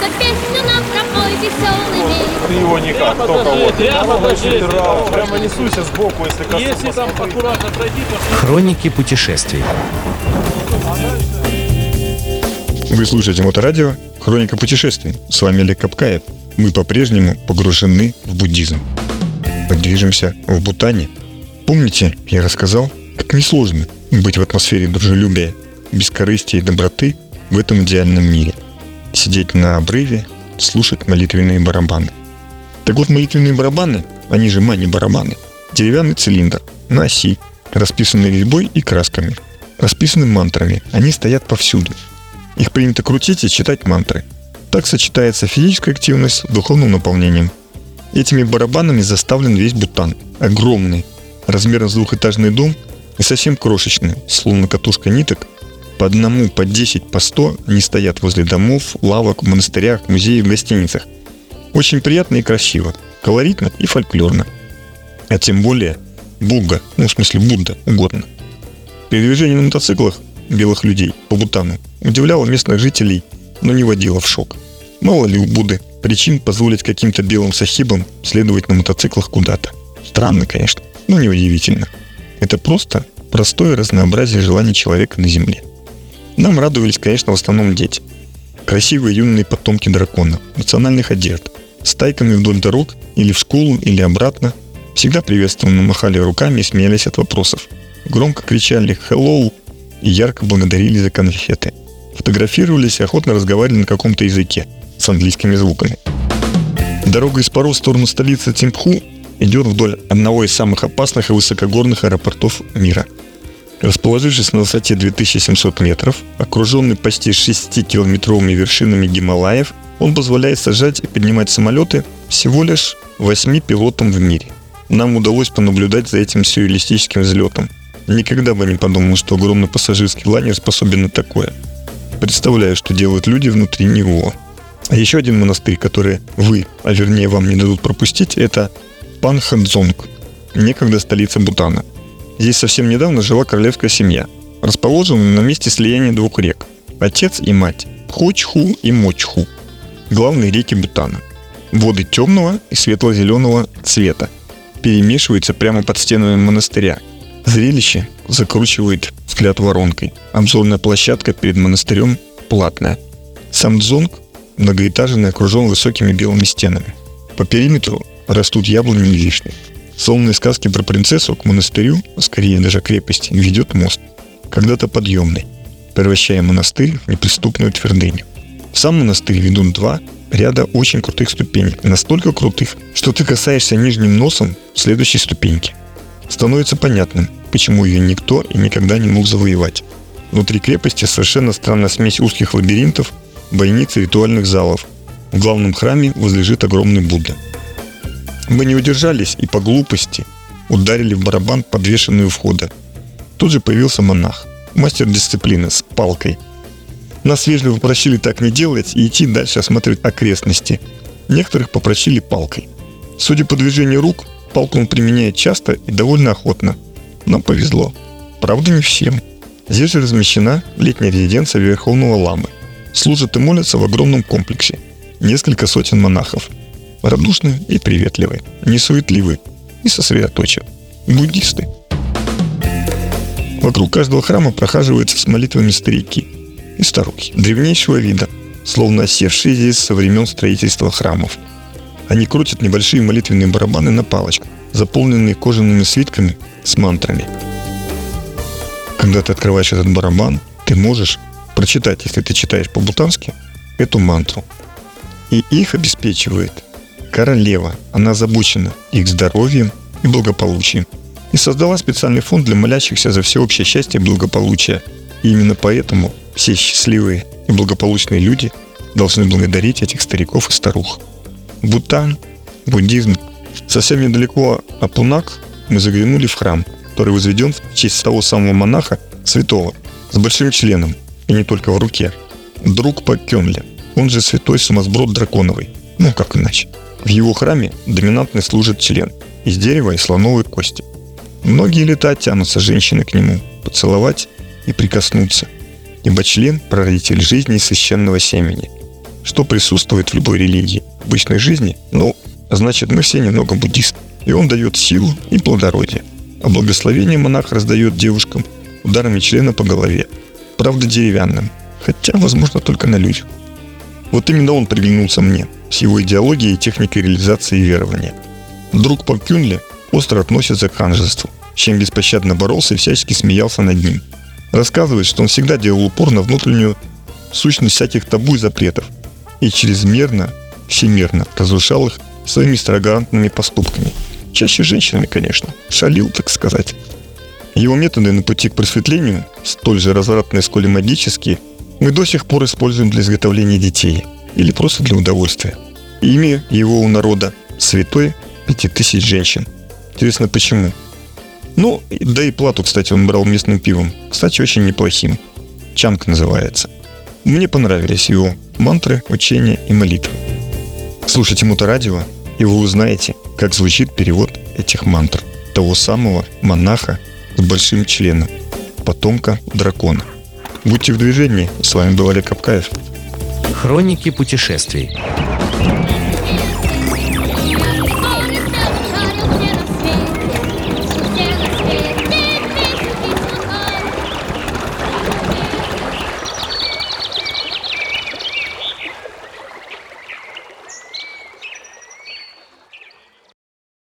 За песню нам пропой веселыми. Ты его никак, Прямо только вот. прямо Прямо прямо, несуйся сбоку, если коснусь. Если там аккуратно пройти, то Хроники путешествий. Вы слушаете Моторадио «Хроника путешествий». С вами Олег Капкаев. Мы по-прежнему погружены в буддизм. Мы движемся в Бутане. Помните, я рассказал, как несложно быть в атмосфере дружелюбия, бескорыстия и доброты в этом идеальном мире. Сидеть на обрыве, слушать молитвенные барабаны. Так вот, молитвенные барабаны, они же мани-барабаны, деревянный цилиндр на оси, расписанный резьбой и красками, расписаны мантрами, они стоят повсюду. Их принято крутить и читать мантры. Так сочетается физическая активность с духовным наполнением. Этими барабанами заставлен весь Бутан. Огромный, размером с двухэтажный дом и совсем крошечный, словно катушка ниток. По одному, по 10, по 100 они стоят возле домов, лавок, монастырях, музеях, гостиницах. Очень приятно и красиво, колоритно и фольклорно. А тем более Буга, ну в смысле Будда, угодно. Передвижение на мотоциклах белых людей по Бутану удивляло местных жителей, но не водило в шок. Мало ли у Будды причин позволить каким-то белым сахибам следовать на мотоциклах куда-то. Странно, конечно, но неудивительно. Это просто простое разнообразие желаний человека на Земле. Нам радовались, конечно, в основном дети. Красивые юные потомки дракона, национальных одежд, стайками вдоль дорог или в школу, или обратно, всегда приветствованно махали руками и смеялись от вопросов. Громко кричали «Hello!» и ярко благодарили за конфеты. Фотографировались и охотно разговаривали на каком-то языке с английскими звуками. Дорога из Паро в сторону столицы Тимпху идет вдоль одного из самых опасных и высокогорных аэропортов мира. Расположившись на высоте 2700 метров, окруженный почти 6-километровыми вершинами Гималаев, он позволяет сажать и поднимать самолеты всего лишь 8 пилотам в мире. Нам удалось понаблюдать за этим сюрреалистическим взлетом. Никогда бы не подумал, что огромный пассажирский лайнер способен на такое. Представляю, что делают люди внутри него. А еще один монастырь, который вы, а вернее вам не дадут пропустить, это Панхадзонг, некогда столица Бутана. Здесь совсем недавно жила королевская семья, расположенная на месте слияния двух рек – отец и мать, Пхочху и Мочху, главные реки Бутана. Воды темного и светло-зеленого цвета перемешиваются прямо под стенами монастыря. Зрелище закручивает взгляд воронкой. Обзорная площадка перед монастырем платная. Сам дзонг многоэтажный окружен высокими белыми стенами. По периметру растут яблони и вишни. Сонные сказки про принцессу к монастырю, а скорее даже крепости, ведет мост. Когда-то подъемный, превращая монастырь в неприступную твердыню. Сам монастырь ведут два ряда очень крутых ступенек. Настолько крутых, что ты касаешься нижним носом следующей ступеньки. Становится понятным, почему ее никто и никогда не мог завоевать. Внутри крепости совершенно странная смесь узких лабиринтов, бойниц и ритуальных залов. В главном храме возлежит огромный Будда. Мы не удержались и по глупости ударили в барабан, подвешенный у входа. Тут же появился монах, мастер дисциплины с палкой. Нас вежливо попросили так не делать и идти дальше осматривать окрестности. Некоторых попросили палкой. Судя по движению рук, палку он применяет часто и довольно охотно. Нам повезло. Правда, не всем. Здесь же размещена летняя резиденция Верховного Ламы. Служат и молятся в огромном комплексе. Несколько сотен монахов. Радушные и приветливые, несуетливые и сосредоточенные. Буддисты. Вокруг каждого храма прохаживаются с молитвами старики и старухи древнейшего вида, словно осевшие здесь со времен строительства храмов. Они крутят небольшие молитвенные барабаны на палочках, заполненные кожаными свитками с мантрами. Когда ты открываешь этот барабан, ты можешь прочитать, если ты читаешь по-бутански, эту мантру. И их обеспечивает королева. Она озабочена их здоровьем и благополучием. И создала специальный фонд для молящихся за всеобщее счастье и благополучие. И именно поэтому все счастливые и благополучные люди должны благодарить этих стариков и старух. Бутан, буддизм. Совсем недалеко от Пунак мы заглянули в храм, который возведен в честь того самого монаха, святого, с большим членом, и не только в руке. Друг по Кёнле, он же святой сумасброд драконовый. Ну, как иначе. В его храме доминантный служит член из дерева и слоновой кости. Многие лета тянутся женщины к нему, поцеловать и прикоснуться, ибо член – прародитель жизни и священного семени. что присутствует в любой религии. В обычной жизни, ну, значит, мы все немного буддисты. И он дает силу и плодородие. А благословение монах раздает девушкам ударами члена по голове. Правда, деревянным. Хотя, возможно, только на людях. Вот именно он приглянулся мне с его идеологией и техникой реализации верования. Друг по Кюнле остро относится к ханжеству, чем беспощадно боролся и всячески смеялся над ним. Рассказывает, что он всегда делал упор на внутреннюю сущность всяких табу и запретов и чрезмерно, всемирно разрушал их своими экстравагантными поступками. Чаще женщинами, конечно. Шалил, так сказать. Его методы на пути к просветлению, столь же развратные, сколь и магические, мы до сих пор используем для изготовления детей или просто для удовольствия. Имя его у народа – святой пяти тысяч женщин. Интересно, почему? Ну, да и плату, кстати, он брал местным пивом. Кстати, очень неплохим. Чанг называется. Мне понравились его мантры, учения и молитвы. Слушайте Моторадио, и вы узнаете, как звучит перевод этих мантр того самого монаха с большим членом, потомка дракона. Будьте в движении. С вами был Олег Капкаев. Хроники путешествий.